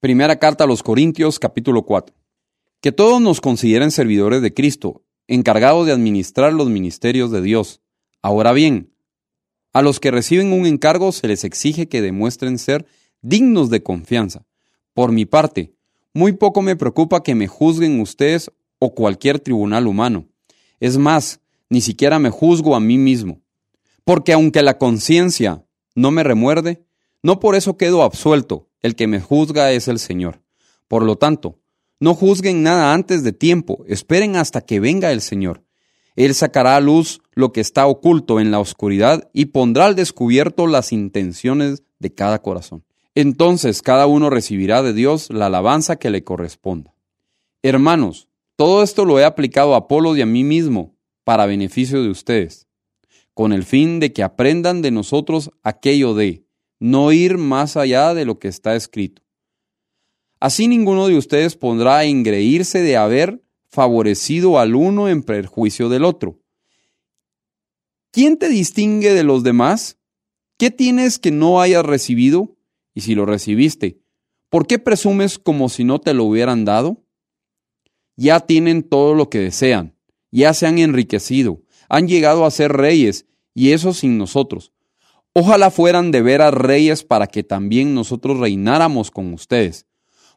Primera carta a los Corintios capítulo 4. Que todos nos consideren servidores de Cristo, encargados de administrar los ministerios de Dios. Ahora bien, a los que reciben un encargo se les exige que demuestren ser dignos de confianza. Por mi parte, muy poco me preocupa que me juzguen ustedes o cualquier tribunal humano. Es más, ni siquiera me juzgo a mí mismo. Porque aunque la conciencia no me remuerde, no por eso quedo absuelto el que me juzga es el Señor. Por lo tanto, no juzguen nada antes de tiempo, esperen hasta que venga el Señor. Él sacará a luz lo que está oculto en la oscuridad y pondrá al descubierto las intenciones de cada corazón. Entonces cada uno recibirá de Dios la alabanza que le corresponda. Hermanos, todo esto lo he aplicado a Apolo y a mí mismo para beneficio de ustedes, con el fin de que aprendan de nosotros aquello de no ir más allá de lo que está escrito. Así ninguno de ustedes podrá engreírse de haber favorecido al uno en perjuicio del otro. ¿Quién te distingue de los demás? ¿Qué tienes que no hayas recibido? Y si lo recibiste, ¿por qué presumes como si no te lo hubieran dado? Ya tienen todo lo que desean, ya se han enriquecido, han llegado a ser reyes, y eso sin nosotros. Ojalá fueran de veras reyes para que también nosotros reináramos con ustedes.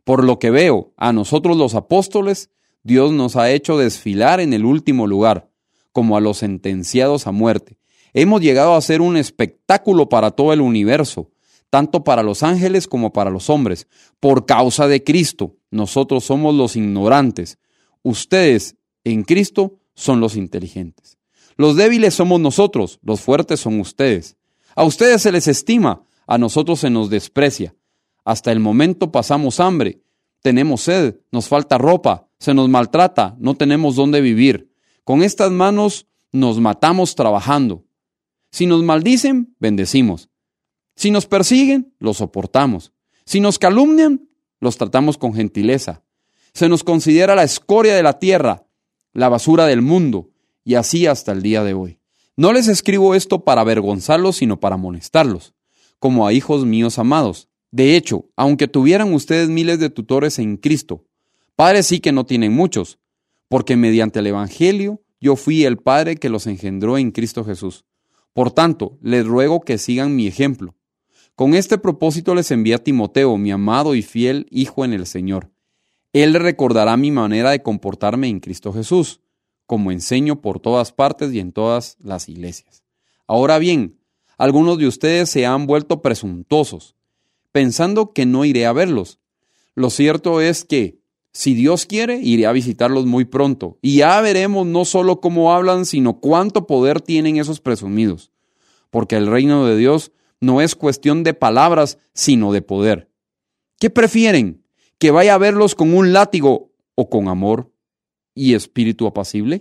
Por lo que veo, a nosotros los apóstoles, Dios nos ha hecho desfilar en el último lugar, como a los sentenciados a muerte. Hemos llegado a ser un espectáculo para todo el universo, tanto para los ángeles como para los hombres. Por causa de Cristo, nosotros somos los ignorantes. Ustedes, en Cristo, son los inteligentes. Los débiles somos nosotros, los fuertes son ustedes. A ustedes se les estima, a nosotros se nos desprecia. Hasta el momento pasamos hambre, tenemos sed, nos falta ropa, se nos maltrata, no tenemos dónde vivir. Con estas manos nos matamos trabajando. Si nos maldicen, bendecimos. Si nos persiguen, los soportamos. Si nos calumnian, los tratamos con gentileza. Se nos considera la escoria de la tierra, la basura del mundo, y así hasta el día de hoy. No les escribo esto para avergonzarlos, sino para amonestarlos, como a hijos míos amados. De hecho, aunque tuvieran ustedes miles de tutores en Cristo, padres sí que no tienen muchos, porque mediante el Evangelio yo fui el Padre que los engendró en Cristo Jesús. Por tanto, les ruego que sigan mi ejemplo. Con este propósito les envía a Timoteo, mi amado y fiel Hijo en el Señor. Él recordará mi manera de comportarme en Cristo Jesús como enseño por todas partes y en todas las iglesias. Ahora bien, algunos de ustedes se han vuelto presuntuosos, pensando que no iré a verlos. Lo cierto es que, si Dios quiere, iré a visitarlos muy pronto, y ya veremos no solo cómo hablan, sino cuánto poder tienen esos presumidos, porque el reino de Dios no es cuestión de palabras, sino de poder. ¿Qué prefieren? ¿Que vaya a verlos con un látigo o con amor? y espíritu apacible?